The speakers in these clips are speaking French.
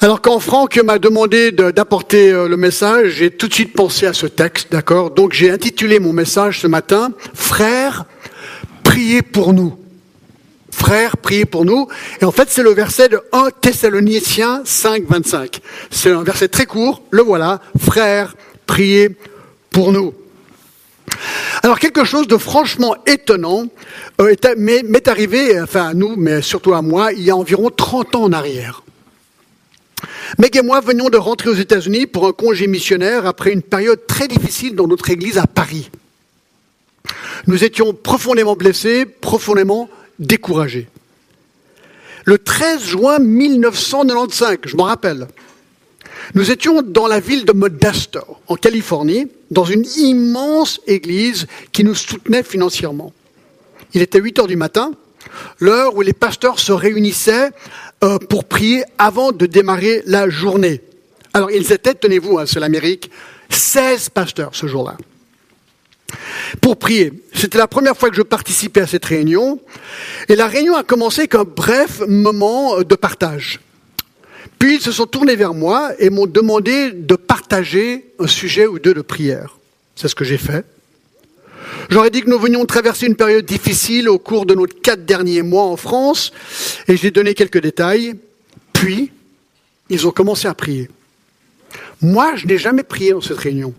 Alors quand Franck m'a demandé d'apporter euh, le message, j'ai tout de suite pensé à ce texte, d'accord? Donc j'ai intitulé mon message ce matin, Frères, priez pour nous. Frères, priez pour nous. Et en fait, c'est le verset de 1 Thessaloniciens 5, 25. C'est un verset très court, le voilà. Frères, priez pour nous. Alors quelque chose de franchement étonnant euh, m'est arrivé, enfin à nous, mais surtout à moi, il y a environ 30 ans en arrière. Meg et moi venions de rentrer aux États-Unis pour un congé missionnaire après une période très difficile dans notre église à Paris. Nous étions profondément blessés, profondément découragés. Le 13 juin 1995, je m'en rappelle, nous étions dans la ville de Modesto, en Californie, dans une immense église qui nous soutenait financièrement. Il était 8 heures du matin, l'heure où les pasteurs se réunissaient euh, pour prier avant de démarrer la journée. Alors ils étaient, tenez-vous, hein, c'est l'Amérique, 16 pasteurs ce jour-là. Pour prier. C'était la première fois que je participais à cette réunion. Et la réunion a commencé avec un bref moment de partage. Puis ils se sont tournés vers moi et m'ont demandé de partager un sujet ou deux de prière. C'est ce que j'ai fait. J'aurais dit que nous venions traverser une période difficile au cours de nos quatre derniers mois en France, et j'ai donné quelques détails. Puis, ils ont commencé à prier. Moi, je n'ai jamais prié dans cette réunion,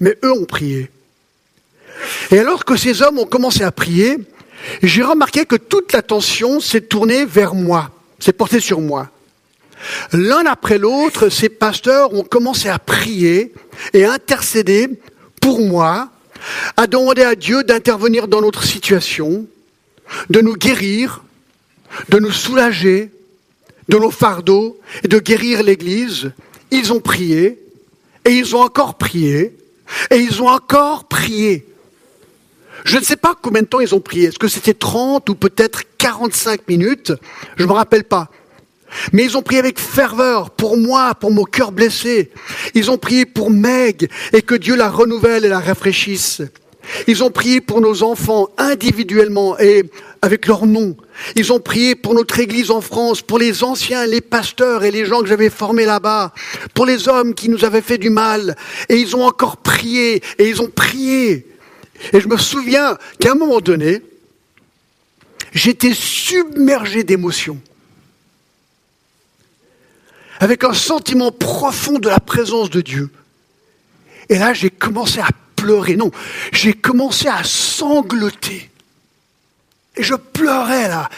mais eux ont prié. Et alors que ces hommes ont commencé à prier, j'ai remarqué que toute l'attention s'est tournée vers moi, s'est portée sur moi. L'un après l'autre, ces pasteurs ont commencé à prier et à intercéder pour moi à demander à Dieu d'intervenir dans notre situation, de nous guérir, de nous soulager de nos fardeaux et de guérir l'Église. Ils ont prié et ils ont encore prié et ils ont encore prié. Je ne sais pas combien de temps ils ont prié. Est-ce que c'était 30 ou peut-être 45 minutes? Je ne me rappelle pas. Mais ils ont prié avec ferveur pour moi, pour mon cœur blessé. Ils ont prié pour Meg et que Dieu la renouvelle et la rafraîchisse. Ils ont prié pour nos enfants individuellement et avec leur nom. Ils ont prié pour notre Église en France, pour les anciens, les pasteurs et les gens que j'avais formés là-bas, pour les hommes qui nous avaient fait du mal. Et ils ont encore prié et ils ont prié. Et je me souviens qu'à un moment donné, j'étais submergé d'émotions avec un sentiment profond de la présence de Dieu. Et là, j'ai commencé à pleurer. Non, j'ai commencé à sangloter. Et je pleurais là.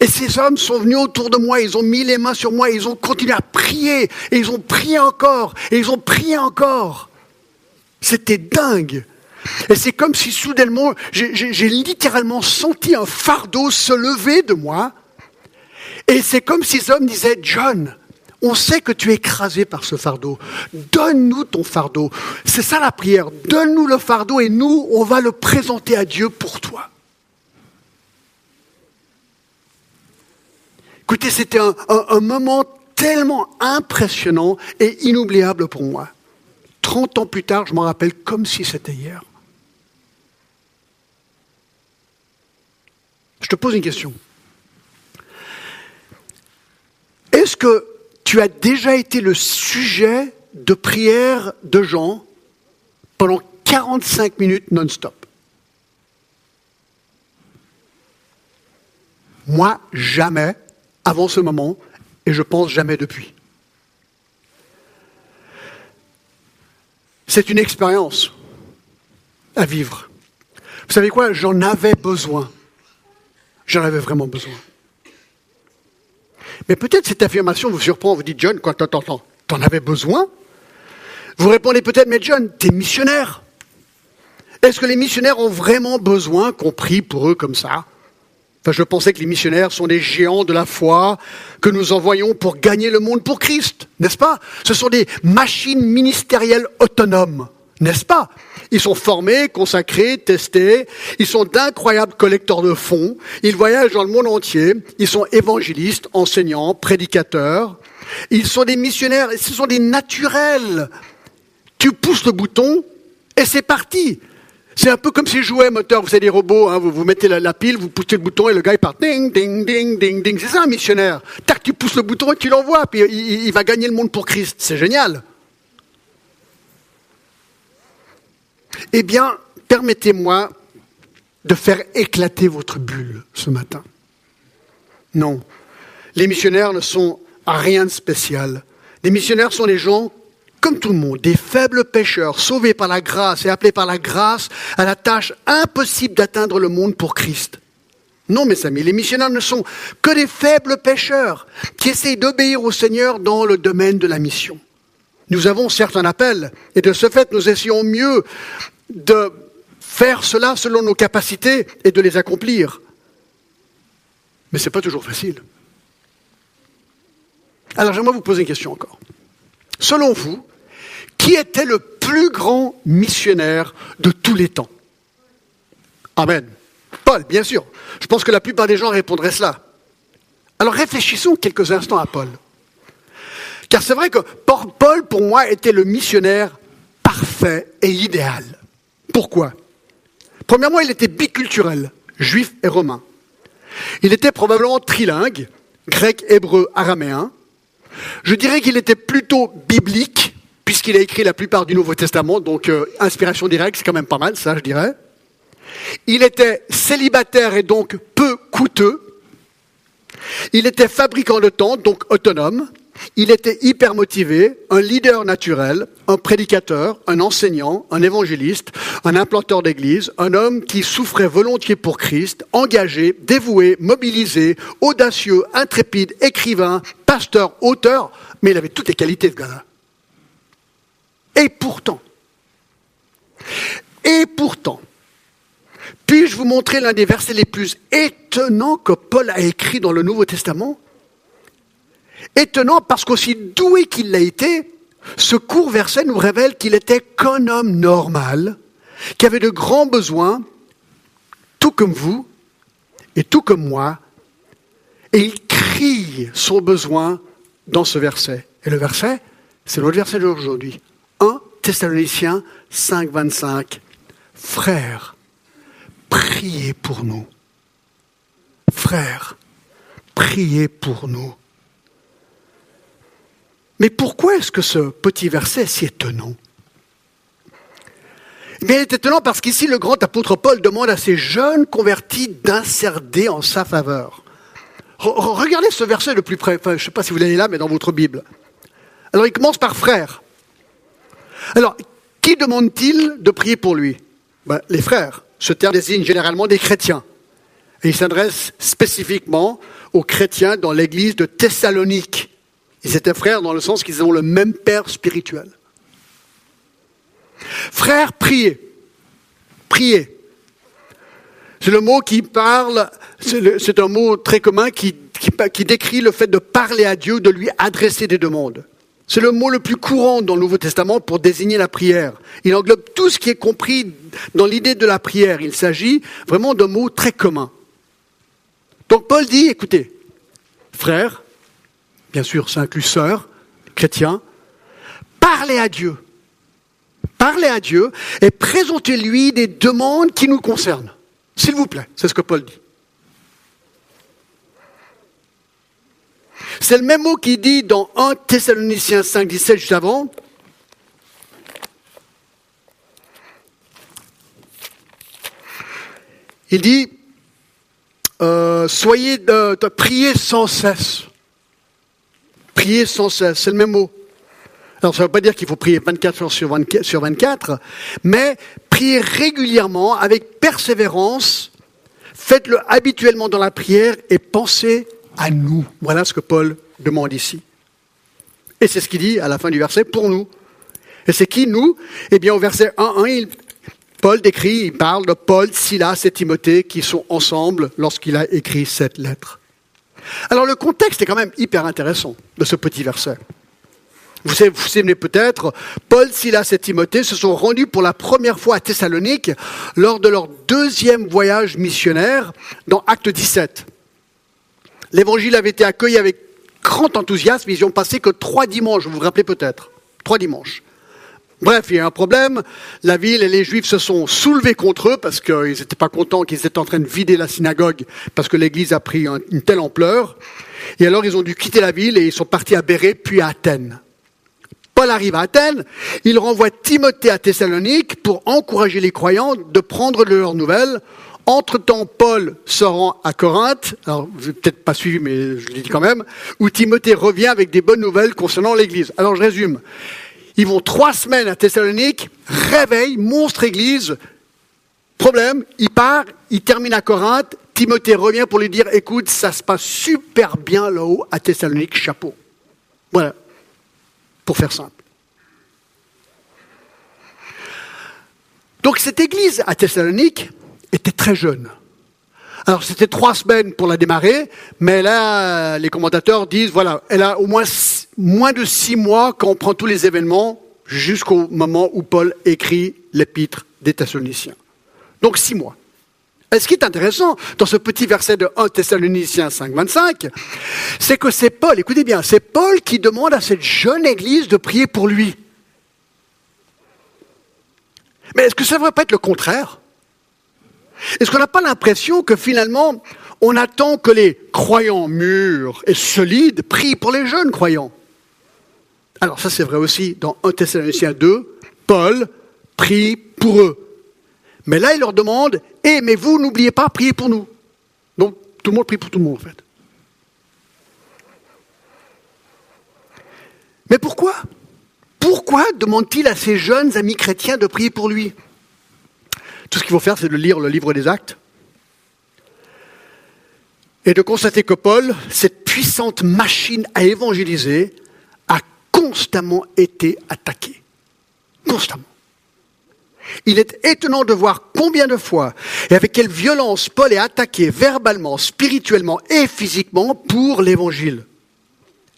Et ces hommes sont venus autour de moi, ils ont mis les mains sur moi, ils ont continué à prier, et ils ont prié encore, et ils ont prié encore. C'était dingue. Et c'est comme si soudainement, j'ai littéralement senti un fardeau se lever de moi. Et c'est comme si ces hommes disaient, John, on sait que tu es écrasé par ce fardeau. Donne-nous ton fardeau. C'est ça la prière. Donne-nous le fardeau et nous, on va le présenter à Dieu pour toi. Écoutez, c'était un, moment tellement impressionnant et inoubliable pour moi. Trente ans plus tard, je m'en rappelle comme si c'était hier. Je te pose une question. Est-ce que tu as déjà été le sujet de prière de gens pendant 45 minutes non-stop. Moi, jamais, avant ce moment, et je pense jamais depuis. C'est une expérience à vivre. Vous savez quoi? J'en avais besoin. J'en avais vraiment besoin. Mais peut-être cette affirmation vous surprend, vous dites, John, quoi, t'en, t'en avais besoin? Vous répondez peut-être, mais John, t'es missionnaire. Est-ce que les missionnaires ont vraiment besoin qu'on prie pour eux comme ça? Enfin, je pensais que les missionnaires sont des géants de la foi que nous envoyons pour gagner le monde pour Christ, n'est-ce pas? Ce sont des machines ministérielles autonomes, n'est-ce pas? Ils sont formés, consacrés, testés. Ils sont d'incroyables collecteurs de fonds. Ils voyagent dans le monde entier. Ils sont évangélistes, enseignants, prédicateurs. Ils sont des missionnaires. Ce sont des naturels. Tu pousses le bouton et c'est parti. C'est un peu comme si je jouais moteur, vous savez, des robots, hein, vous, mettez la, pile, vous poussez le bouton et le gars il part ding, ding, ding, ding, ding. C'est ça un missionnaire. Tac, tu pousses le bouton et tu l'envoies, puis il va gagner le monde pour Christ. C'est génial. Eh bien, permettez-moi de faire éclater votre bulle ce matin. Non, les missionnaires ne sont rien de spécial. Les missionnaires sont des gens comme tout le monde, des faibles pécheurs, sauvés par la grâce et appelés par la grâce à la tâche impossible d'atteindre le monde pour Christ. Non, mes amis, les missionnaires ne sont que des faibles pécheurs qui essayent d'obéir au Seigneur dans le domaine de la mission. Nous avons certes un appel, et de ce fait, nous essayons mieux de faire cela selon nos capacités et de les accomplir. Mais ce n'est pas toujours facile. Alors j'aimerais vous poser une question encore. Selon vous, qui était le plus grand missionnaire de tous les temps? Amen. Paul, bien sûr. Je pense que la plupart des gens répondraient cela. Alors réfléchissons quelques instants à Paul. Car c'est vrai que Paul, pour moi, était le missionnaire parfait et idéal. Pourquoi? Premièrement, il était biculturel, juif et romain. Il était probablement trilingue, grec, hébreu, araméen. Je dirais qu'il était plutôt biblique, puisqu'il a écrit la plupart du Nouveau Testament, donc euh, inspiration directe, c'est quand même pas mal, ça, je dirais. Il était célibataire et donc peu coûteux. Il était fabricant de tentes, donc autonome. Il était hyper motivé, un leader naturel, un prédicateur, un enseignant, un évangéliste, un implanteur d'église, un homme qui souffrait volontiers pour Christ, engagé, dévoué, mobilisé, audacieux, intrépide, écrivain, pasteur, auteur, mais il avait toutes les qualités de gars et pourtant, et pourtant, puis-je vous montrer l'un des versets les plus étonnants que Paul a écrit dans le Nouveau Testament? Étonnant parce qu'aussi doué qu'il l'a été, ce court verset nous révèle qu'il était qu'un homme normal, qui avait de grands besoins, tout comme vous et tout comme moi, et il crie son besoin dans ce verset. Et le verset, c'est l'autre verset d'aujourd'hui. 1 Thessaloniciens 5, 25. Frères, priez pour nous. Frères, priez pour nous. Mais pourquoi est-ce que ce petit verset est si étonnant? Il est étonnant parce qu'ici, le grand apôtre Paul demande à ces jeunes convertis d'inserder en sa faveur. regardez ce verset de plus près. je ne sais pas si vous l'avez là, mais dans votre Bible. Alors, il commence par frère. Alors, qui demande-t-il de prier pour lui? Ben, Les frères. Ce terme désigne généralement des chrétiens. Et il s'adresse spécifiquement aux chrétiens dans l'église de Thessalonique. Ils étaient frères dans le sens qu'ils ont le même père spirituel. Frères, priez. Priez. C'est le mot qui parle, c'est un mot très commun qui, qui décrit le fait de parler à Dieu, de lui adresser des demandes. C'est le mot le plus courant dans le Nouveau Testament pour désigner la prière. Il englobe tout ce qui est compris dans l'idée de la prière. Il s'agit vraiment d'un mot très commun. Donc Paul dit, écoutez, frères, bien sûr ça inclut sœurs, chrétiens, parlez à Dieu. Parlez à Dieu et présentez-lui des demandes qui nous concernent. S'il vous plaît, c'est ce que Paul dit. C'est le même mot qui dit dans 1 Thessaloniciens 5, 17 juste avant. Il dit, euh, soyez de, de, priez sans cesse. Priez sans cesse, c'est le même mot. Alors ça ne veut pas dire qu'il faut prier 24 heures sur 24, sur 24, mais priez régulièrement, avec persévérance, faites-le habituellement dans la prière et pensez à nous. Voilà ce que Paul demande ici. Et c'est ce qu'il dit à la fin du verset, pour nous. Et c'est qui nous? Eh bien au verset 1, Paul décrit, il parle de Paul, Silas et Timothée qui sont ensemble lorsqu'il a écrit cette lettre. Alors le contexte est quand même hyper intéressant de ce petit verset. Vous savez, peut-être, Paul, Silas et Timothée se sont rendus pour la première fois à Thessalonique lors de leur deuxième voyage missionnaire dans Acte 17. L'évangile avait été accueilli avec grand enthousiasme. Ils n'y ont passé que trois dimanches, vous vous rappelez peut-être. Trois dimanches. Bref, il y a un problème. La ville et les Juifs se sont soulevés contre eux parce qu'ils n'étaient pas contents qu'ils étaient en train de vider la synagogue parce que l'Église a pris une telle ampleur. Et alors ils ont dû quitter la ville et ils sont partis à Béré puis à Athènes. Paul arrive à Athènes, il renvoie Timothée à Thessalonique pour encourager les croyants de prendre leurs nouvelles. Entre-temps, Paul se rend à Corinthe, alors vous n'avez peut-être pas suivi, mais je le dis quand même, où Timothée revient avec des bonnes nouvelles concernant l'Église. Alors je résume. Ils vont trois semaines à Thessalonique, réveil, monstre église. Problème, il part, il termine à Corinthe. Timothée revient pour lui dire écoute, ça se passe super bien là-haut à Thessalonique, chapeau. Voilà, pour faire simple. Donc cette église à Thessalonique était très jeune. Alors c'était trois semaines pour la démarrer, mais là, les commentateurs disent, voilà, elle a au moins moins de six mois quand on prend tous les événements jusqu'au moment où Paul écrit l'épître des Thessaloniciens. Donc six mois. Et ce qui est intéressant dans ce petit verset de 1 Thessaloniciens 5, 25, c'est que c'est Paul, écoutez bien, c'est Paul qui demande à cette jeune église de prier pour lui. Mais est-ce que ça ne devrait pas être le contraire? Est-ce qu'on n'a pas l'impression que finalement, on attend que les croyants mûrs et solides prient pour les jeunes croyants? Alors ça c'est vrai aussi dans 1 Thessaloniciens 2, Paul prie pour eux. Mais là il leur demande, eh mais vous n'oubliez pas, prier pour nous. Donc tout le monde prie pour tout le monde en fait. Mais pourquoi? Pourquoi demande-t-il à ses jeunes amis chrétiens de prier pour lui? Tout ce qu'il faut faire, c'est de lire le livre des actes et de constater que Paul, cette puissante machine à évangéliser, constamment été attaqué. Constamment. Il est étonnant de voir combien de fois et avec quelle violence Paul est attaqué verbalement, spirituellement et physiquement pour l'évangile.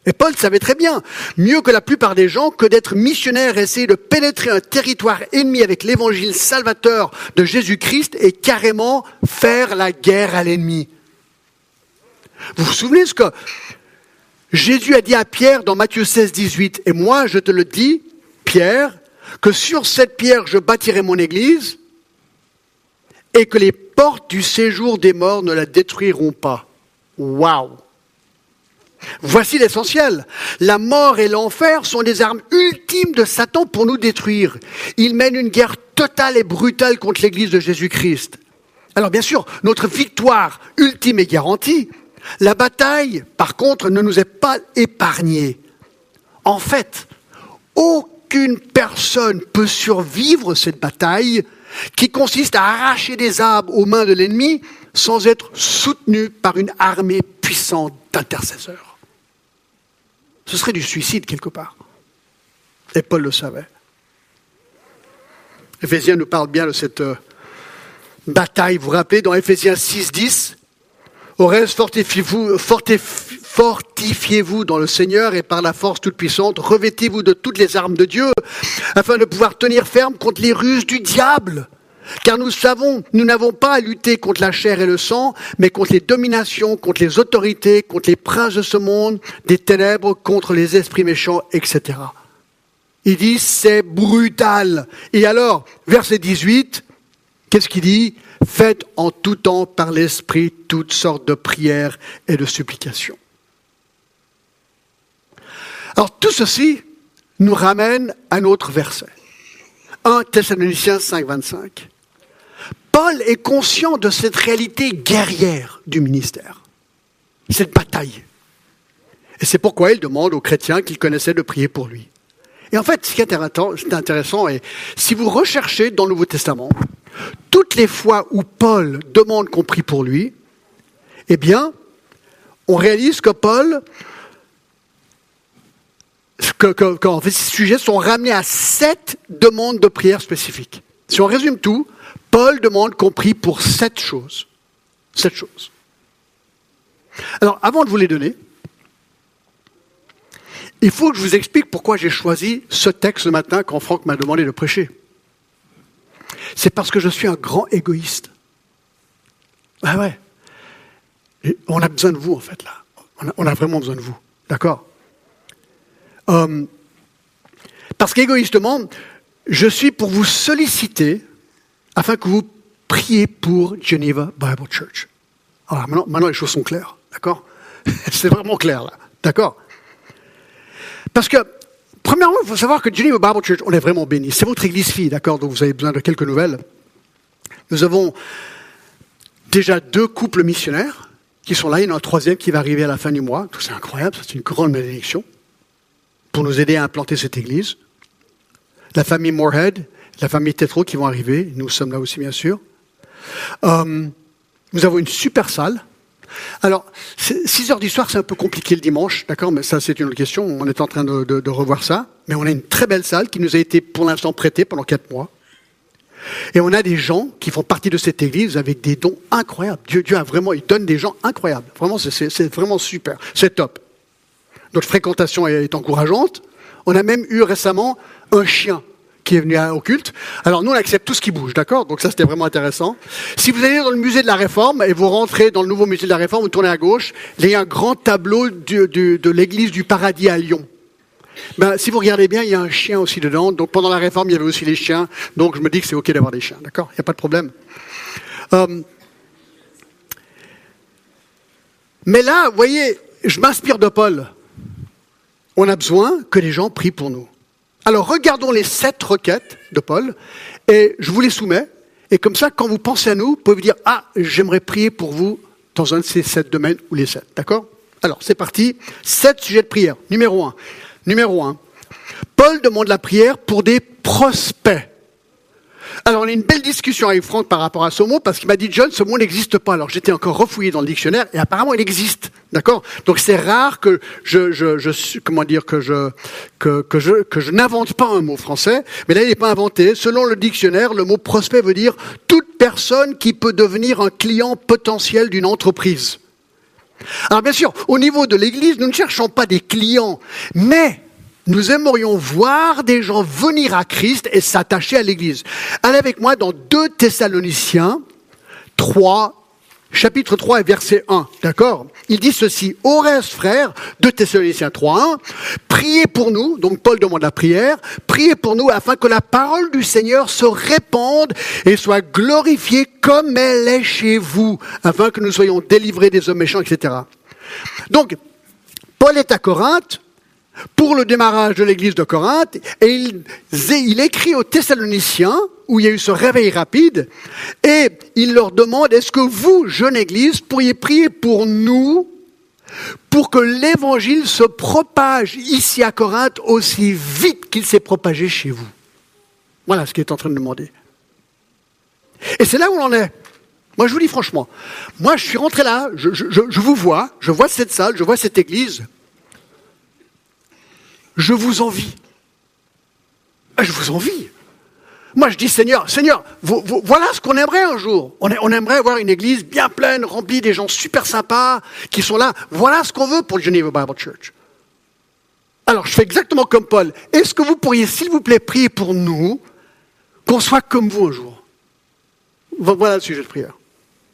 Et Paul savait très bien, mieux que la plupart des gens, que d'être missionnaire essayer de pénétrer un territoire ennemi avec l'évangile salvateur de Jésus-Christ et carrément faire la guerre à l'ennemi. Vous vous souvenez ce que Jésus a dit à Pierre dans Matthieu 16, 18, et moi je te le dis, Pierre, que sur cette pierre je bâtirai mon église et que les portes du séjour des morts ne la détruiront pas. Waouh Voici l'essentiel. La mort et l'enfer sont des armes ultimes de Satan pour nous détruire. Il mène une guerre totale et brutale contre l'Église de Jésus-Christ. Alors bien sûr, notre victoire ultime est garantie, la bataille, par contre, ne nous est pas épargnée. En fait, aucune personne peut survivre cette bataille qui consiste à arracher des âmes aux mains de l'ennemi sans être soutenue par une armée puissante d'intercesseurs. Ce serait du suicide quelque part. Et Paul le savait. Éphésiens nous parle bien de cette euh, bataille. Vous vous rappelez, dans Éphésiens 6, 10, au fortifiez-vous, fortifiez-vous dans le Seigneur et par la force toute puissante, revêtez-vous de toutes les armes de Dieu, afin de pouvoir tenir ferme contre les ruses du diable. Car nous savons, nous n'avons pas à lutter contre la chair et le sang, mais contre les dominations, contre les autorités, contre les princes de ce monde, des ténèbres, contre les esprits méchants, etc. Il dit, c'est brutal. Et alors, verset 18, qu'est-ce qu'il dit? Faites en tout temps par l'Esprit toutes sortes de prières et de supplications. Alors tout ceci nous ramène à un autre verset. 1 Thessaloniciens 5, 25. Paul est conscient de cette réalité guerrière du ministère, cette bataille. Et c'est pourquoi il demande aux chrétiens qu'il connaissait de prier pour lui. Et en fait, ce qui est intéressant, et si vous recherchez dans le Nouveau Testament, toutes les fois où Paul demande qu'on prie pour lui, eh bien, on réalise que Paul, que, ces sujets sont ramenés à sept demandes de prière spécifiques. Si on résume tout, Paul demande qu'on prie pour sept choses. Sept choses. Alors, avant de vous les donner, il faut que je vous explique pourquoi j'ai choisi ce texte ce matin quand Franck m'a demandé de prêcher. C'est parce que je suis un grand égoïste. Ah ouais. on a besoin de vous, en fait, là. On a, vraiment besoin de vous. D'accord? Euh, Parce qu'égoïstement, je suis pour vous solliciter afin que vous priez pour Geneva Bible Church. Alors maintenant, maintenant les choses sont claires, d'accord? C'est vraiment clair là, d'accord? Parce que, premièrement, il faut savoir que Geneva Bible Church, on est vraiment béni. C'est votre église fille, d'accord Donc vous avez besoin de quelques nouvelles. Nous avons déjà deux couples missionnaires qui sont là. Il y en a un troisième qui va arriver à la fin du mois. C'est incroyable, c'est une grande bénédiction pour nous aider à implanter cette église. La famille Moorhead, la famille Tetro qui vont arriver. Nous sommes là aussi, bien sûr. Euh, nous avons une super salle. Alors, 6 heures du soir, c'est un peu compliqué le dimanche, d'accord, mais ça, c'est une autre question. On est en train de, revoir ça. Mais on a une très belle salle qui nous a été pour l'instant prêtée pendant 4 mois. Et on a des gens qui font partie de cette église avec des dons incroyables. Dieu, Dieu a vraiment, il donne des gens incroyables. Vraiment, c'est vraiment super. C'est top. Notre fréquentation est encourageante. On a même eu récemment un chien qui est venu au culte. Alors nous, on accepte tout ce qui bouge, d'accord? Donc ça, c'était vraiment intéressant. Si vous allez dans le musée de la Réforme et vous rentrez dans le nouveau musée de la Réforme, vous tournez à gauche, il y a un grand tableau de l'église du paradis à Lyon. Ben, si vous regardez bien, il y a un chien aussi dedans. Donc pendant la réforme, il y avait aussi les chiens. Donc je me dis que c'est OK d'avoir des chiens. D'accord? Il n'y a pas de problème. Euh, mais là, vous voyez, je m'inspire de Paul. On a besoin que les gens prient pour nous. Alors regardons les sept requêtes de Paul et je vous les soumets. Et comme ça, quand vous pensez à nous, vous pouvez vous dire Ah, j'aimerais prier pour vous dans un de ces sept domaines ou les sept. D'accord? Alors, c'est parti. Sept sujets de prière. Numéro un. Numéro un, Paul demande la prière pour des prospects. Alors, on a une belle discussion avec Franck par rapport à ce mot, parce qu'il m'a dit, John, ce mot n'existe pas. Alors, j'étais encore refouillé dans le dictionnaire, et apparemment, il existe. D'accord? Donc, c'est rare que je, je, je, comment dire, que je, que, que je, que je n'invente pas un mot français. Mais là, il n'est pas inventé. Selon le dictionnaire, le mot prospect veut dire toute personne qui peut devenir un client potentiel d'une entreprise. Alors bien sûr, au niveau de l'Église, nous ne cherchons pas des clients, mais nous aimerions voir des gens venir à Christ et s'attacher à l'Église. Allez avec moi dans 2 Thessaloniciens 3, chapitre 3 et verset 1, d'accord? Il dit ceci, au reste frères, Thessaloniciens 3, 1, priez pour nous, donc Paul demande la prière, priez pour nous afin que la parole du Seigneur se répande et soit glorifiée comme elle est chez vous, afin que nous soyons délivrés des hommes méchants, etc. Donc, Paul est à Corinthe, pour le démarrage de l'église de Corinthe et il, écrit aux Thessaloniciens où il y a eu ce réveil rapide et il leur demande est-ce que vous, jeune église, pourriez prier pour nous pour que l'évangile se propage ici à Corinthe aussi vite qu'il s'est propagé chez vous? Voilà ce qu'il est en train de demander. Et c'est là où on en est. Moi, je vous dis franchement, moi, je suis rentré là, je vous vois, je vois cette salle, je vois cette église, je vous envie. Ah, je vous envie. Moi, je dis, Seigneur, Seigneur, voilà ce qu'on aimerait un jour. On, aimerait avoir une église bien pleine, remplie des gens super sympas qui sont là. Voilà ce qu'on veut pour le Geneva Bible Church. Alors, je fais exactement comme Paul. Est-ce que vous pourriez, s'il vous plaît, prier pour nous, qu'on soit comme vous un jour? Voilà le sujet de prière.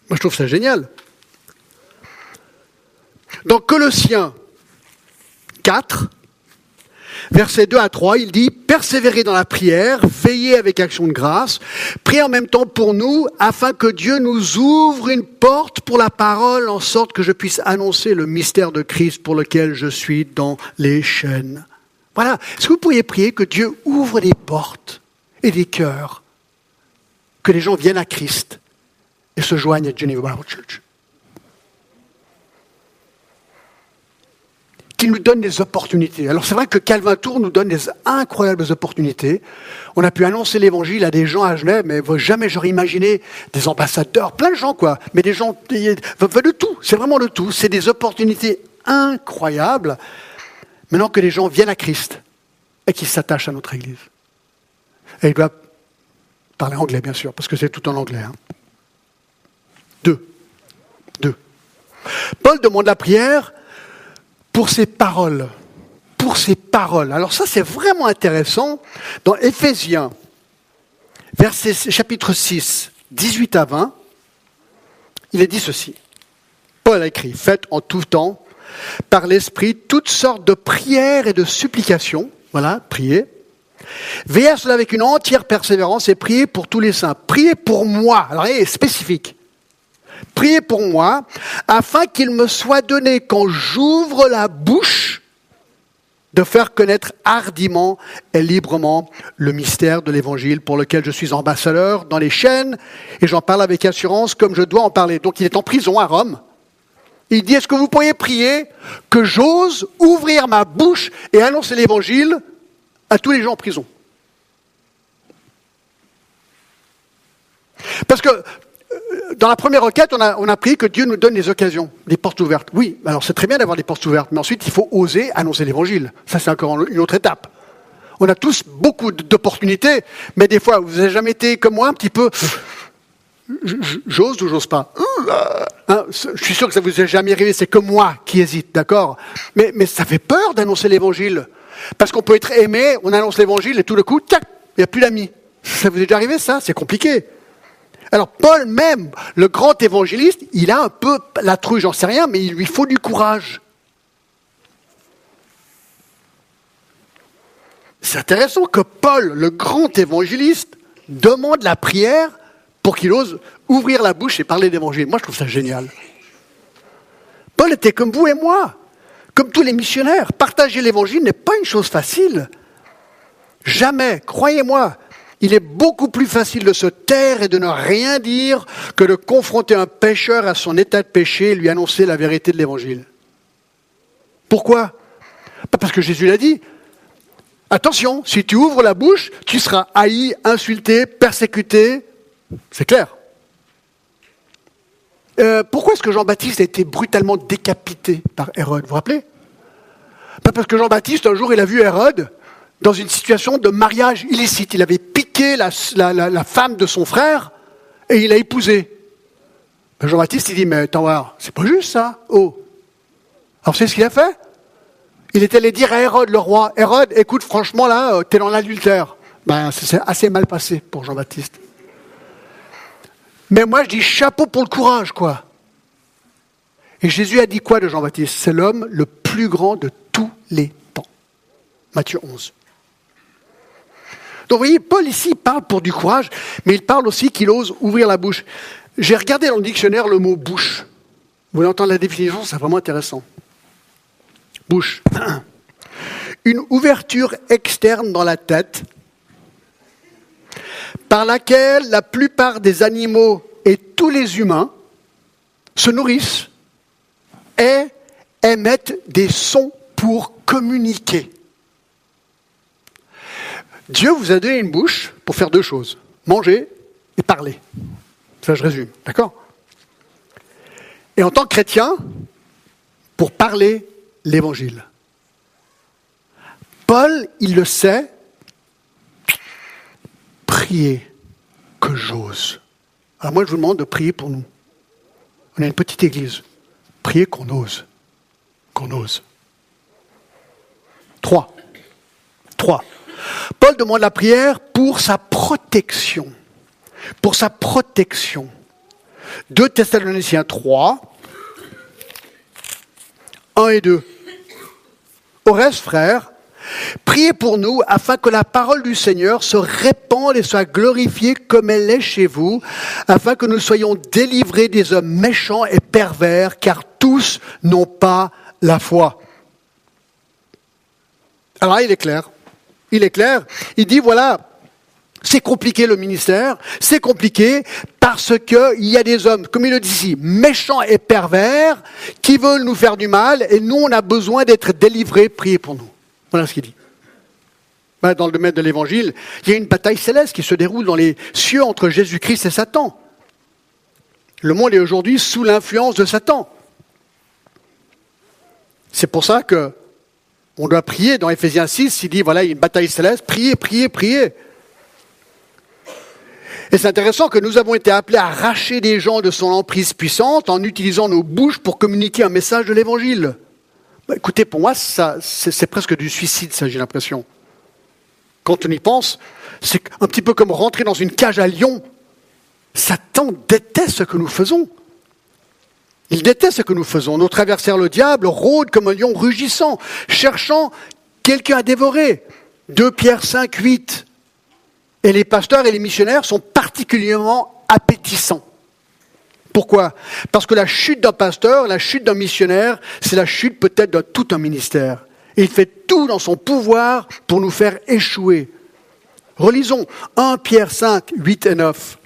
Moi, je trouve ça génial. Dans Colossiens 4, Versets 2 à 3, il dit, persévérez dans la prière, veillez avec action de grâce, priez en même temps pour nous, afin que Dieu nous ouvre une porte pour la parole, en sorte que je puisse annoncer le mystère de Christ pour lequel je suis dans les chaînes. Voilà. Est-ce que vous pourriez prier que Dieu ouvre des portes et des cœurs, que les gens viennent à Christ et se joignent à Geneva Bible Church? Qui nous donne des opportunités. Alors c'est vrai que Calvin Tour nous donne des incroyables opportunités. On a pu annoncer l'évangile à des gens à Genève, mais jamais j'aurais imaginé des ambassadeurs, plein de gens quoi, mais des gens de tout, c'est vraiment le tout, c'est des opportunités incroyables. Maintenant que les gens viennent à Christ et qu'ils s'attachent à notre Église. Et il doit parler anglais bien sûr, parce que c'est tout en anglais. Hein. Deux. Deux. Paul demande la prière pour ses paroles. Pour ses paroles. Alors ça, c'est vraiment intéressant. Dans Éphésiens, verset, chapitre 6, 18 à 20, il est dit ceci. Paul a écrit, faites en tout temps, par l'Esprit, toutes sortes de prières et de supplications. Voilà, priez. Veillez à cela avec une entière persévérance et priez pour tous les saints. Priez pour moi. Alors, il est spécifique. Priez pour moi, afin qu'il me soit donné, quand j'ouvre la bouche, de faire connaître hardiment et librement le mystère de l'Évangile pour lequel je suis ambassadeur dans les chaînes, et j'en parle avec assurance comme je dois en parler. Donc il est en prison à Rome. Il dit, est-ce que vous pourriez prier que j'ose ouvrir ma bouche et annoncer l'Évangile à tous les gens en prison? Parce que dans la première requête, on a, on prié que Dieu nous donne des occasions, des portes ouvertes. Oui, alors c'est très bien d'avoir des portes ouvertes, mais ensuite il faut oser annoncer l'évangile. Ça, c'est encore une autre étape. On a tous beaucoup d'opportunités, mais des fois, vous n'avez jamais été comme moi, un petit peu. J'ose ou j'ose pas? Hein, Je suis sûr que ça vous est jamais arrivé, c'est comme moi qui hésite, d'accord? Mais, mais ça fait peur d'annoncer l'évangile. Parce qu'on peut être aimé, on annonce l'évangile et tout le coup, tac, il n'y a plus d'amis. Ça vous est déjà arrivé ça? C'est compliqué. Alors Paul même, le grand évangéliste, il a un peu la trouille, j'en sais rien, mais il lui faut du courage. C'est intéressant que Paul, le grand évangéliste, demande la prière pour qu'il ose ouvrir la bouche et parler d'évangile. Moi, je trouve ça génial. Paul était comme vous et moi, comme tous les missionnaires. Partager l'évangile n'est pas une chose facile. Jamais, croyez-moi, il est beaucoup plus facile de se taire et de ne rien dire que de confronter un pécheur à son état de péché et lui annoncer la vérité de l'évangile. Pourquoi? Pas parce que Jésus l'a dit. Attention, si tu ouvres la bouche, tu seras haï, insulté, persécuté. C'est clair. Euh, pourquoi est-ce que Jean-Baptiste a été brutalement décapité par Hérode? Vous vous rappelez? Pas parce que Jean-Baptiste, un jour, il a vu Hérode dans une situation de mariage illicite. Il avait piqué la, femme de son frère et il a épousé. Ben, Jean-Baptiste, il dit, mais attends, c'est pas juste ça. Oh. Alors, c'est ce qu'il a fait Il est allé dire à Hérode, le roi, Hérode, écoute, franchement, là, euh, t'es dans l'adultère. Ben, c'est assez mal passé pour Jean-Baptiste. Mais moi, je dis chapeau pour le courage, quoi. Et Jésus a dit quoi de Jean-Baptiste? C'est l'homme le plus grand de tous les temps. Matthieu 11. Donc vous voyez, Paul ici parle pour du courage, mais il parle aussi qu'il ose ouvrir la bouche. J'ai regardé dans le dictionnaire le mot bouche. Vous voulez entendre la définition, c'est vraiment intéressant. Bouche. Une ouverture externe dans la tête par laquelle la plupart des animaux et tous les humains se nourrissent et émettent des sons pour communiquer. Dieu vous a donné une bouche pour faire deux choses, manger et parler. Ça, je résume, d'accord? Et en tant que chrétien, pour parler l'évangile. Paul, il le sait, priez que j'ose. Alors moi, je vous demande de prier pour nous. On a une petite église. Priez qu'on ose. Qu'on ose. Trois. Trois. Paul demande la prière pour sa protection. Pour sa protection. 2 Thessaloniciens 3, 1 et 2. Au reste, frères, priez pour nous afin que la parole du Seigneur se répande et soit glorifiée comme elle est chez vous, afin que nous soyons délivrés des hommes méchants et pervers, car tous n'ont pas la foi. Alors il est clair il est clair. Il dit, voilà, c'est compliqué le ministère, c'est compliqué parce qu'il y a des hommes, comme il le dit ici, méchants et pervers, qui veulent nous faire du mal, et nous, on a besoin d'être délivrés, priez pour nous. Voilà ce qu'il dit. Dans le domaine de l'évangile, il y a une bataille céleste qui se déroule dans les cieux entre Jésus-Christ et Satan. Le monde est aujourd'hui sous l'influence de Satan. C'est pour ça que on doit prier dans Ephésiens 6, il dit, voilà, il y a une bataille céleste, priez, priez, priez. Et c'est intéressant que nous avons été appelés à arracher des gens de son emprise puissante en utilisant nos bouches pour communiquer un message de l'évangile. Bah, écoutez, pour moi, ça, c'est, presque du suicide, ça, j'ai l'impression. Quand on y pense, c'est un petit peu comme rentrer dans une cage à lion. Satan déteste ce que nous faisons. Il déteste ce que nous faisons. Notre adversaire, le diable, rôde comme un lion rugissant, cherchant quelqu'un à dévorer. 2 Pierre 5, 8. Et les pasteurs et les missionnaires sont particulièrement appétissants. Pourquoi? Parce que la chute d'un pasteur, la chute d'un missionnaire, c'est la chute peut-être de tout un ministère. Il fait tout dans son pouvoir pour nous faire échouer. Relisons 1 Pierre 5, 8 et 9.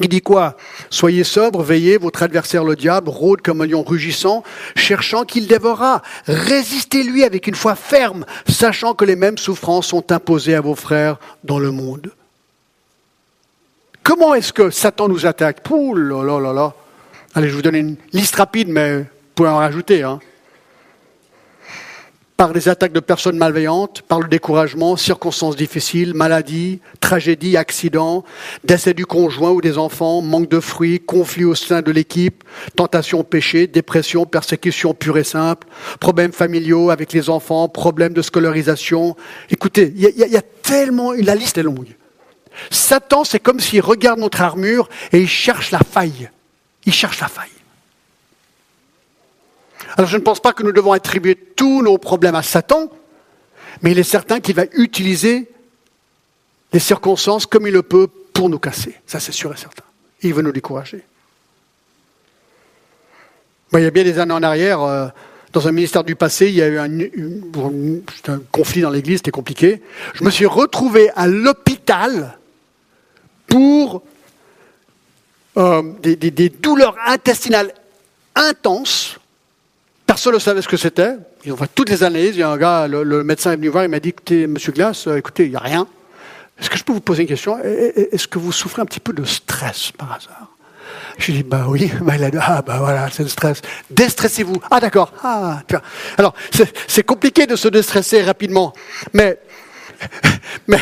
Il dit quoi Soyez sobres, veillez, votre adversaire le diable rôde comme un lion rugissant, cherchant qu'il dévorera. Résistez-lui avec une foi ferme, sachant que les mêmes souffrances sont imposées à vos frères dans le monde. Comment est-ce que Satan nous attaque? Pouh là là. Allez, je vous donne une liste rapide, mais vous pouvez en rajouter. Hein par des attaques de personnes malveillantes, par le découragement, circonstances difficiles, maladies, tragédies, accidents, décès du conjoint ou des enfants, manque de fruits, conflits au sein de l'équipe, tentation péché, dépression, persécution pure et simple, problèmes familiaux avec les enfants, problèmes de scolarisation. Écoutez, il y, y, a tellement, la liste est longue. Satan, c'est comme s'il regarde notre armure et il cherche la faille. Il cherche la faille. Alors je ne pense pas que nous devons attribuer tous nos problèmes à Satan, mais il est certain qu'il va utiliser les circonstances comme il le peut pour nous casser. Ça c'est sûr et certain. il veut nous décourager. il y a bien des années en arrière, euh, dans un ministère du passé, il y a eu un, conflit dans l'église, c'était compliqué. Je me suis retrouvé à l'hôpital pour euh, des, des douleurs intestinales intenses Personne ne savait ce que c'était. Ils ont fait toutes les analyses. Il y a un gars, le, médecin est venu voir, il m'a dit écoutez, monsieur Glass, euh, écoutez, il n'y a rien. Est-ce que je peux vous poser une question? Est-ce que vous souffrez un petit peu de stress par hasard? Je dit, bah oui. Bah, il a dit, ah, bah voilà, c'est le stress. Déstressez-vous. Ah, d'accord. Ah, Alors, c'est compliqué de se déstresser rapidement. Mais mais,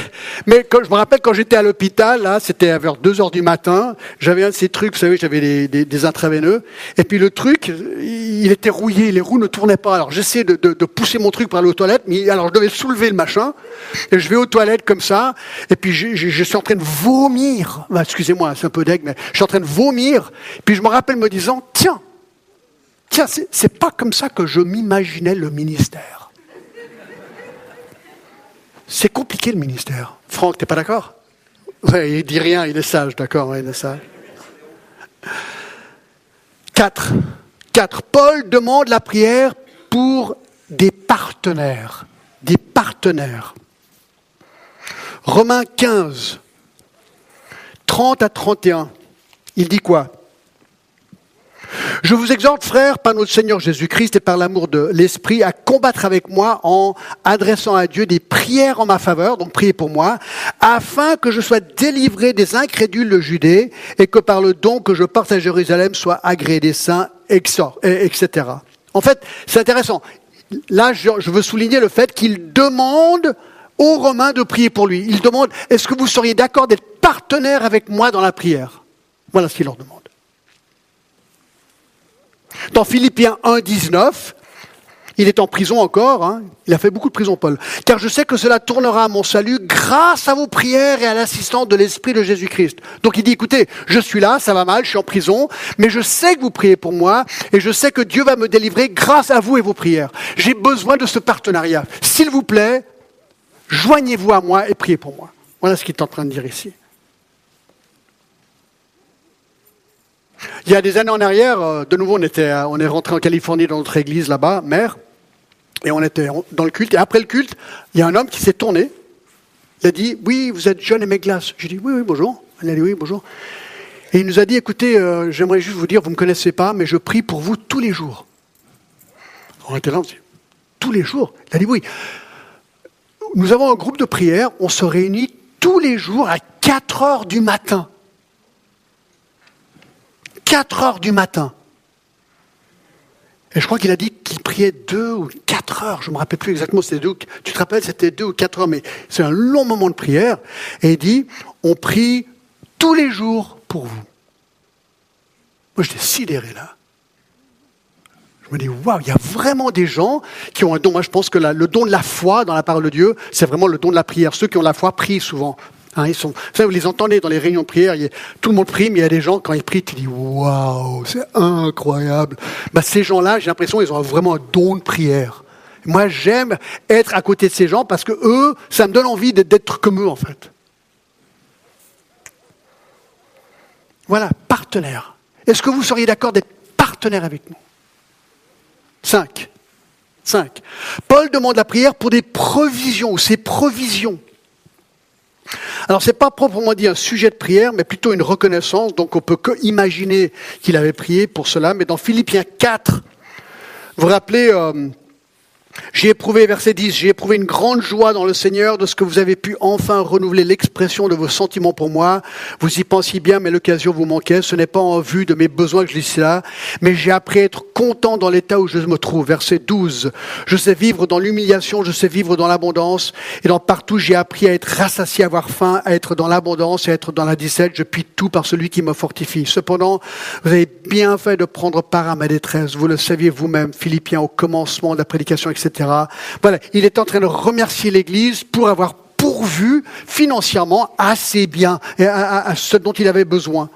mais quand, je me rappelle quand j'étais à l'hôpital, là, c'était vers 2 heures du matin, j'avais un de ces trucs, vous savez, j'avais des, des, intraveineux, et puis le truc, il était rouillé, les roues ne tournaient pas. Alors j'essayais de, de, pousser mon truc pour aller aux toilettes, mais alors je devais soulever le machin, et je vais aux toilettes comme ça, et puis je suis en train de vomir. Bah, excusez-moi, c'est un peu deg, mais je suis en train de vomir, puis je me rappelle me disant, tiens, tiens, c'est pas comme ça que je m'imaginais le ministère. C'est compliqué le ministère. Franck, t'es pas d'accord? Ouais, Il dit rien, il est sage, d'accord, il est sage. Quatre. Quatre. Paul demande la prière pour des partenaires. Des partenaires. Romains 15, 30 à 31. Il dit quoi? Je vous exhorte, frères, par notre Seigneur Jésus-Christ et par l'amour de l'Esprit, à combattre avec moi en adressant à Dieu des prières en ma faveur, donc priez pour moi, afin que je sois délivré des incrédules de Judée et que par le don que je porte à Jérusalem soit agréé des saints, etc. En fait, c'est intéressant. Là, je veux souligner le fait qu'il demande aux Romains de prier pour lui. Il demande, est-ce que vous seriez d'accord d'être partenaire avec moi dans la prière? Voilà ce qu'il leur demande. Dans Philippiens 1, 19, il est en prison encore, hein. il a fait beaucoup de prison, Paul. Car je sais que cela tournera à mon salut grâce à vos prières et à l'assistance de l'Esprit de Jésus-Christ. Donc il dit, écoutez, je suis là, ça va mal, je suis en prison, mais je sais que vous priez pour moi et je sais que Dieu va me délivrer grâce à vous et vos prières. J'ai besoin de ce partenariat. S'il vous plaît, joignez-vous à moi et priez pour moi. Voilà ce qu'il est en train de dire ici. Il y a des années en arrière, euh, de nouveau, on, était, on est rentré en Californie dans notre église là-bas, mère, et on était dans le culte. Et après le culte, il y a un homme qui s'est tourné. Il a dit Oui, vous êtes John et glaces. J'ai dit Oui, oui, bonjour. Il a dit Oui, bonjour. Et il nous a dit Écoutez, euh, j'aimerais juste vous dire, vous ne me connaissez pas, mais je prie pour vous tous les jours. On était là, on dit Tous les jours? Il a dit Oui. Nous avons un groupe de prière, on se réunit tous les jours à 4 heures du matin. 4 heures du matin. Et je crois qu'il a dit qu'il priait deux ou quatre heures. Je ne me rappelle plus exactement c'était deux. Tu te rappelles, c'était deux ou quatre heures, mais c'est un long moment de prière. Et il dit, on prie tous les jours pour vous. Moi, j'étais sidéré là. Je me dis, waouh, il y a vraiment des gens qui ont un don. Moi, je pense que le don de la foi dans la parole de Dieu, c'est vraiment le don de la prière. Ceux qui ont la foi prient souvent. Hein, vous les entendez dans les réunions de prière, tout le monde prie, mais il y a des gens, quand ils prient, tu dis waouh, c'est incroyable. Bah, ces gens-là, j'ai l'impression, ils ont vraiment un don de prière. Moi, j'aime être à côté de ces gens parce que eux, ça me donne envie d'être comme eux, en fait. Voilà, partenaire. Est-ce que vous seriez d'accord d'être partenaire avec nous? Cinq. Cinq. Paul demande la prière pour des provisions, ses provisions. Alors, ce n'est pas proprement dit un sujet de prière, mais plutôt une reconnaissance. Donc, on peut que imaginer qu'il avait prié pour cela. Mais dans Philippiens 4, vous vous rappelez, euh, j'ai éprouvé, verset 10, j'ai éprouvé une grande joie dans le Seigneur de ce que vous avez pu enfin renouveler l'expression de vos sentiments pour moi. Vous y pensiez bien, mais l'occasion vous manquait. Ce n'est pas en vue de mes besoins que je dis cela, mais j'ai appris à être content dans l'état où je me trouve. Verset 12, je sais vivre dans l'humiliation, je sais vivre dans l'abondance, et dans partout j'ai appris à être rassasié, à avoir faim, à être dans l'abondance et à être dans la 17. Je puis tout par celui qui me fortifie. Cependant, vous avez bien fait de prendre part à ma détresse. Vous le saviez vous-même, Philippiens, au commencement de la prédication, etc. Voilà, il est en train de remercier l'Église pour avoir pourvu financièrement à ses biens, et à, ce dont il avait besoin.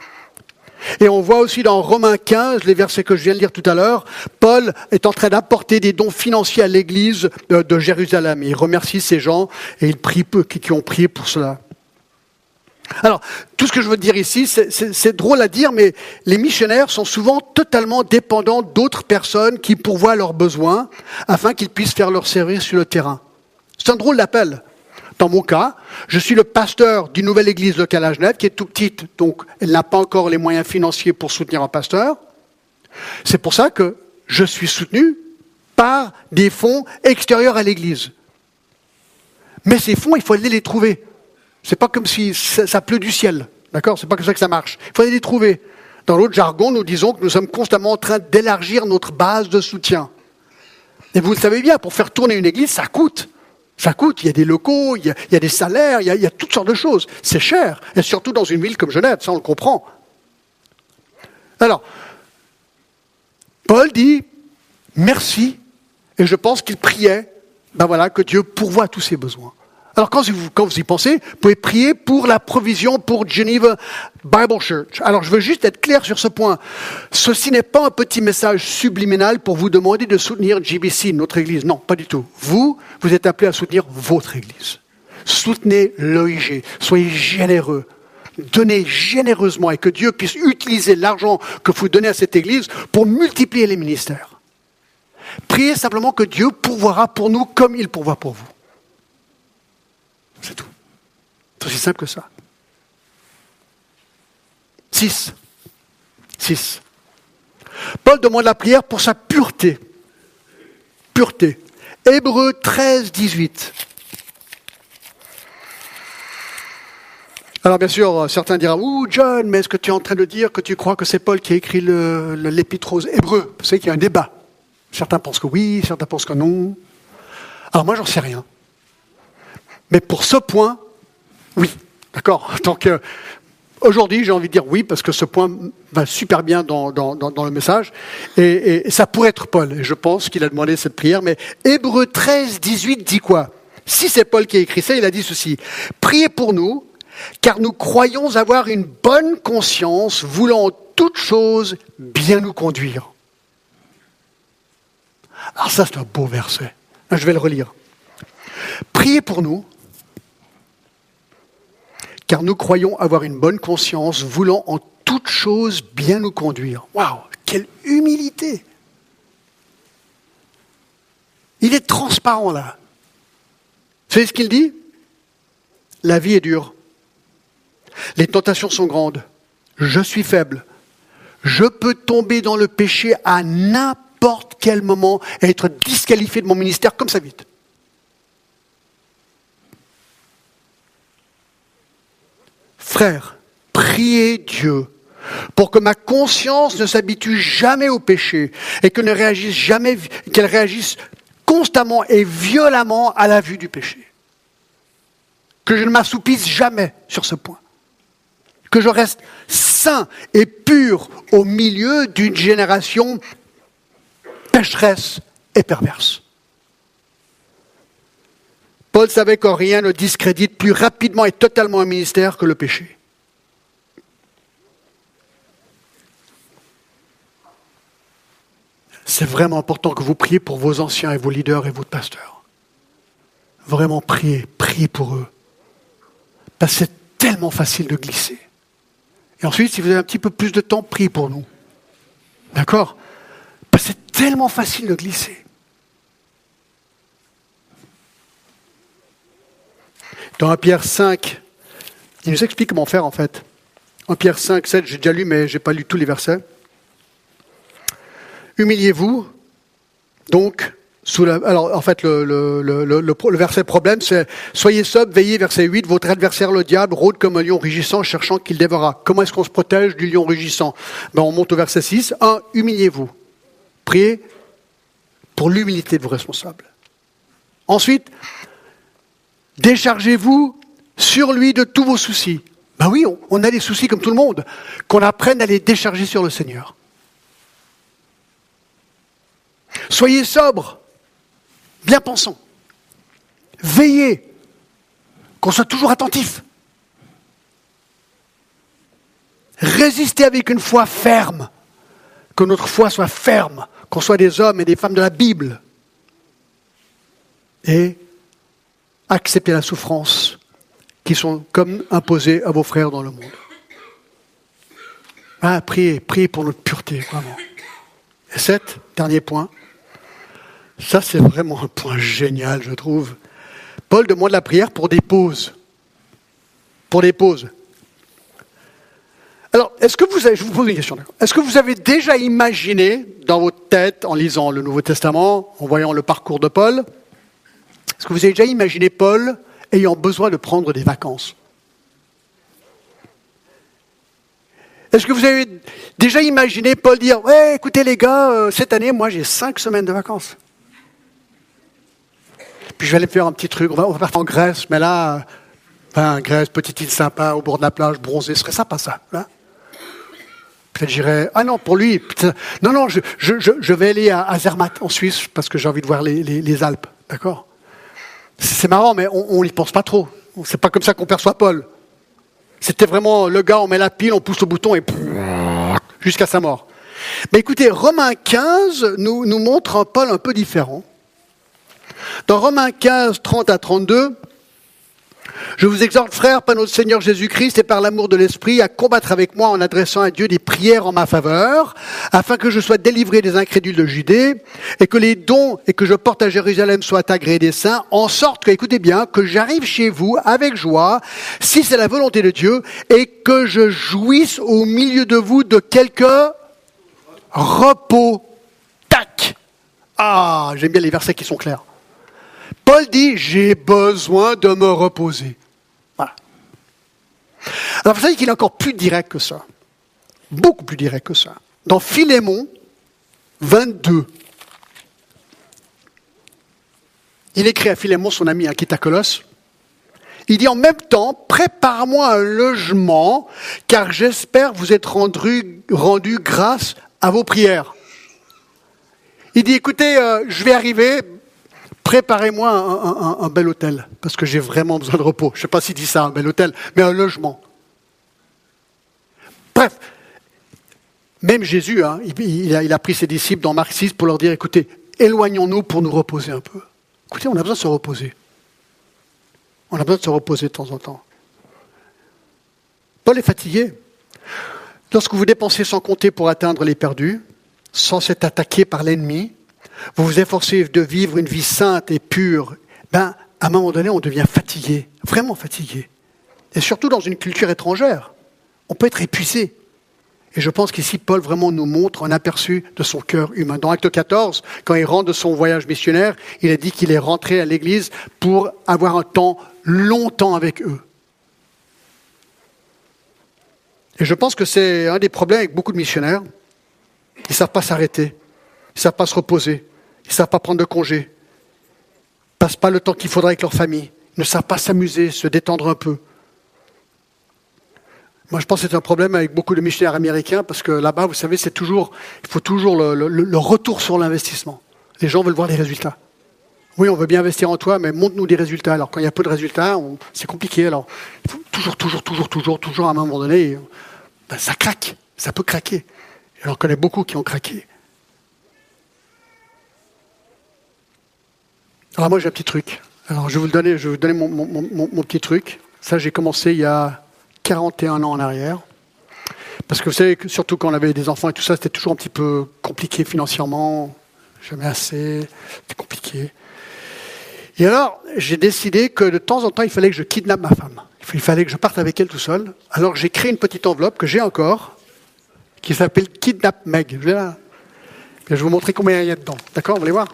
Et on voit aussi dans Romains 15, les versets que je viens de lire tout à l'heure, Paul est en train d'apporter des dons financiers à l'église de, Jérusalem. Il remercie ces gens et il prie qui ont prié pour cela. Alors, tout ce que je veux dire ici, c'est drôle à dire, mais les missionnaires sont souvent totalement dépendants d'autres personnes qui pourvoient leurs besoins afin qu'ils puissent faire leur service sur le terrain. C'est un drôle d'appel. Dans mon cas, je suis le pasteur d'une nouvelle église locale à Genève qui est tout petite, donc elle n'a pas encore les moyens financiers pour soutenir un pasteur. C'est pour ça que je suis soutenu par des fonds extérieurs à l'église. Mais ces fonds, il faut aller les trouver. C'est pas comme si ça, pleut du ciel. D'accord? C'est pas comme ça que ça marche. Il faut aller les trouver. Dans l'autre jargon, nous disons que nous sommes constamment en train d'élargir notre base de soutien. Et vous le savez bien, pour faire tourner une église, ça coûte. Ça coûte. Il y a des locaux, il y a, des salaires, il y a, il y a toutes sortes de choses. C'est cher. Et surtout dans une ville comme Genève, ça on le comprend. Alors, Paul dit merci. Et je pense qu'il priait, ben voilà, que Dieu pourvoit tous ses besoins. Alors quand vous, y pensez, vous pouvez prier pour la provision pour Geneva Bible Church. Alors je veux juste être clair sur ce point. Ceci n'est pas un petit message subliminal pour vous demander de soutenir GBC, notre église. Non, pas du tout. Vous, vous êtes appelé à soutenir votre église. Soutenez l'OIG. Soyez généreux. Donnez généreusement et que Dieu puisse utiliser l'argent que vous donnez à cette église pour multiplier les ministères. Priez simplement que Dieu pourvoira pour nous comme il pourvoit pour vous. C'est tout. C'est aussi simple que ça. 6. 6. Paul demande la prière pour sa pureté. Pureté. Hébreu 13, 18. Alors bien sûr, certains diront, ouh John, mais est-ce que tu es en train de dire que tu crois que c'est Paul qui a écrit l'épître aux Hébreux Vous savez qu'il y a un débat. Certains pensent que oui, certains pensent que non. Alors moi, j'en sais rien. Mais pour ce point, oui. D'accord Donc, aujourd'hui, j'ai envie de dire oui, parce que ce point va super bien dans, le message. Et, ça pourrait être Paul. Et je pense qu'il a demandé cette prière. Mais Hébreu 13, 18 dit quoi? Si c'est Paul qui a écrit ça, il a dit ceci. Priez pour nous, car nous croyons avoir une bonne conscience, voulant toute chose bien nous conduire. Alors ça, c'est un beau verset. Je vais le relire. Priez pour nous, car nous croyons avoir une bonne conscience, voulant en toute chose bien nous conduire. Waouh, quelle humilité Il est transparent là. Vous savez ce qu'il dit? La vie est dure. Les tentations sont grandes. Je suis faible. Je peux tomber dans le péché à n'importe quel moment et être disqualifié de mon ministère comme ça vite. Frère, priez Dieu pour que ma conscience ne s'habitue jamais au péché et qu'elle réagisse qu'elle réagisse constamment et violemment à la vue du péché. Que je ne m'assoupisse jamais sur ce point. Que je reste saint et pur au milieu d'une génération pécheresse et perverse. Paul savait que rien ne discrédite plus rapidement et totalement un ministère que le péché. c'est vraiment important que vous priez pour vos anciens et vos leaders et vos pasteurs. Vraiment priez, priez pour eux. Parce que c'est tellement facile de glisser. Et ensuite, si vous avez un petit peu plus de temps, priez pour nous. D'accord? Parce que c'est tellement facile de glisser. Dans 1 Pierre 5, il nous explique comment faire en fait. En Pierre 5, 7, j'ai déjà lu, mais je n'ai pas lu tous les versets. Humiliez-vous, donc, sous la, alors en fait, le, le, le, le verset problème, c'est Soyez sobre, veillez, verset 8, votre adversaire le diable rôde comme un lion rugissant, cherchant qu'il dévorera. Comment est-ce qu'on se protège du lion rugissant? Ben, On monte au verset 6. 1. Humiliez-vous. Priez pour l'humilité de vos responsables. Ensuite, déchargez-vous sur lui de tous vos soucis. Ben oui, on a des soucis comme tout le monde. Qu'on apprenne à les décharger sur le Seigneur. Soyez sobres, bien pensants. Veillez, qu'on soit toujours attentif. Résistez avec une foi ferme, que notre foi soit ferme, qu'on soit des hommes et des femmes de la Bible. Et acceptez la souffrance qui sont comme imposées à vos frères dans le monde. Ah, priez, priez pour notre pureté, vraiment. Et sept, dernier point, ça, c'est vraiment un point génial, je trouve. Paul demande la prière pour des pauses. Pour des pauses. Alors, est-ce que vous avez, je vous pose une question, est-ce que vous avez déjà imaginé dans votre tête, en lisant le Nouveau Testament, en voyant le parcours de Paul, est-ce que vous avez déjà imaginé Paul ayant besoin de prendre des vacances Est-ce que vous avez déjà imaginé Paul dire, ouais, écoutez les gars, euh, cette année, moi j'ai cinq semaines de vacances puis je vais aller faire un petit truc. On va, partir en Grèce, mais là, enfin, Grèce, petite île sympa, au bord de la plage, bronzée, ce serait sympa ça. Hein Peut-être j'irais. Ah non, pour lui. Non, non, je, vais aller à, Zermatt, en Suisse, parce que j'ai envie de voir les, Alpes. D'accord C'est marrant, mais on n'y pense pas trop. C'est pas comme ça qu'on perçoit Paul. C'était vraiment le gars, on met la pile, on pousse le bouton et jusqu'à sa mort. Mais écoutez, Romains 15 nous, nous montre un Paul un peu différent. Dans Romains 15, 30 à 32, je vous exhorte, frères, par notre Seigneur Jésus-Christ et par l'amour de l'Esprit, à combattre avec moi en adressant à Dieu des prières en ma faveur, afin que je sois délivré des incrédules de Judée, et que les dons et que je porte à Jérusalem soient agréés des saints, en sorte que, écoutez bien, que j'arrive chez vous avec joie, si c'est la volonté de Dieu, et que je jouisse au milieu de vous de quelque repos. Tac Ah, j'aime bien les versets qui sont clairs. Paul dit, j'ai besoin de me reposer. Voilà. Alors vous savez qu'il est encore plus direct que ça. Beaucoup plus direct que ça. Dans Philémon 22, il écrit à Philémon, son ami Colosse, il dit en même temps, prépare-moi un logement, car j'espère vous être rendu, rendu grâce à vos prières. Il dit, écoutez, euh, je vais arriver, préparez-moi un, bel hôtel, parce que j'ai vraiment besoin de repos. Je ne sais pas s'il dit ça, un bel hôtel, mais un logement. Bref, même Jésus, hein, il, a, pris ses disciples dans Marc 6 pour leur dire, écoutez, éloignons-nous pour nous reposer un peu. Écoutez, on a besoin de se reposer. On a besoin de se reposer de temps en temps. Paul est fatigué. Lorsque vous dépensez sans compter pour atteindre les perdus, sans être attaqué par l'ennemi, vous vous efforcez de vivre une vie sainte et pure, ben, à un moment donné, on devient fatigué, vraiment fatigué. Et surtout dans une culture étrangère. On peut être épuisé. Et je pense qu'ici, Paul vraiment nous montre un aperçu de son cœur humain. Dans Acte 14, quand il rentre de son voyage missionnaire, il a dit qu'il est rentré à l'église pour avoir un temps longtemps avec eux. Et je pense que c'est un des problèmes avec beaucoup de missionnaires. Ils ne savent pas s'arrêter. Ils ne savent pas se reposer. Ils ne savent pas prendre de congé. Ils ne passent pas le temps qu'il faudrait avec leur famille. Ils ne savent pas s'amuser, se détendre un peu. Moi, je pense que c'est un problème avec beaucoup de missionnaires américains parce que là-bas, vous savez, c'est toujours, il faut toujours le, retour sur l'investissement. Les gens veulent voir les résultats. Oui, on veut bien investir en toi, mais montre-nous des résultats. Alors, quand il y a peu de résultats, c'est compliqué. Alors, toujours, toujours, toujours, toujours, toujours, à un moment donné, ben, ça craque. Ça peut craquer. J'en connais beaucoup qui ont craqué. Alors moi j'ai un petit truc. Alors je vais vous donner, je vous donner mon, petit truc. Ça j'ai commencé il y a 41 ans en arrière. Parce que vous savez, que surtout quand on avait des enfants et tout ça, c'était toujours un petit peu compliqué financièrement. Jamais assez, c'était compliqué. Et alors, j'ai décidé que de temps en temps, il fallait que je kidnappe ma femme. Il fallait que je parte avec elle tout seul. Alors j'ai créé une petite enveloppe que j'ai encore, qui s'appelle Kidnap Meg. Je vais vous montrer combien il y a dedans. D'accord Vous voulez voir?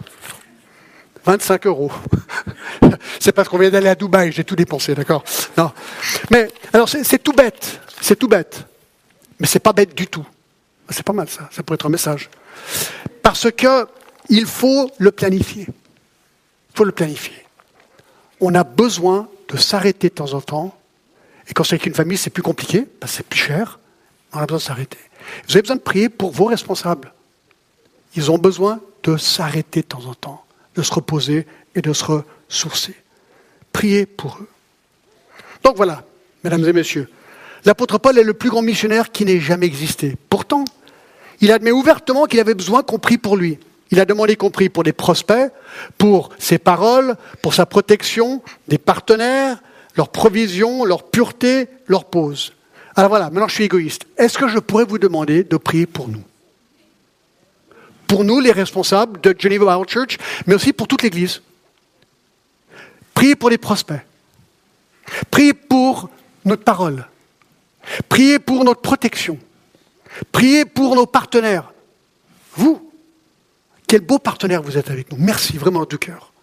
25 euros. c'est parce qu'on vient d'aller à Dubaï, j'ai tout dépensé, d'accord? Non. Mais, alors c'est tout bête. C'est tout bête. Mais c'est pas bête du tout. C'est pas mal ça. Ça pourrait être un message. Parce que il faut le planifier. Il faut le planifier. On a besoin de s'arrêter de temps en temps. Et quand c'est avec une famille, c'est plus compliqué, c'est plus cher. On a besoin de s'arrêter. Vous avez besoin de prier pour vos responsables. Ils ont besoin de s'arrêter de temps en temps, de se reposer et de se ressourcer. Priez pour eux. Donc voilà, mesdames et messieurs, l'apôtre Paul est le plus grand missionnaire qui n'ait jamais existé. Pourtant, il admet ouvertement qu'il avait besoin qu'on prie pour lui. Il a demandé qu'on prie pour des prospects, pour ses paroles, pour sa protection, des partenaires, leur provision, leur pureté, leur pause. Alors voilà, maintenant je suis égoïste. Est-ce que je pourrais vous demander de prier pour nous? Pour nous, les responsables de Geneva Bible Church, mais aussi pour toute l'Église. Priez pour les prospects. Priez pour notre parole. Priez pour notre protection. Priez pour nos partenaires. Vous, quel beau partenaire vous êtes avec nous. Merci vraiment tout cœur.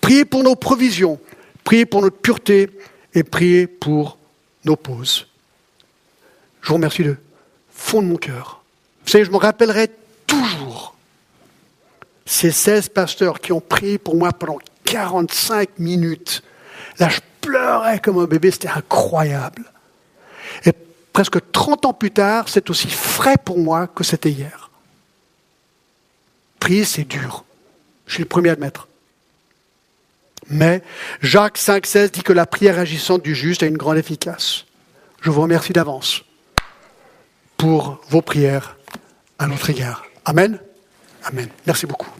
Priez pour nos provisions. Priez pour notre pureté et priez pour nos pauses. Je vous remercie de fond de mon cœur. Vous savez, je me rappellerai toujours ces 16 pasteurs qui ont prié pour moi pendant 45 minutes. Là, je pleurais comme un bébé, c'était incroyable. Et presque 30 ans plus tard, c'est aussi frais pour moi que c'était hier. Prier, c'est dur. Je suis le premier à admettre. Mais Jacques 5,16 dit que la prière agissante du juste a une grande efficace. Je vous remercie d'avance pour vos prières à notre égard. Amen. Amen. Merci beaucoup.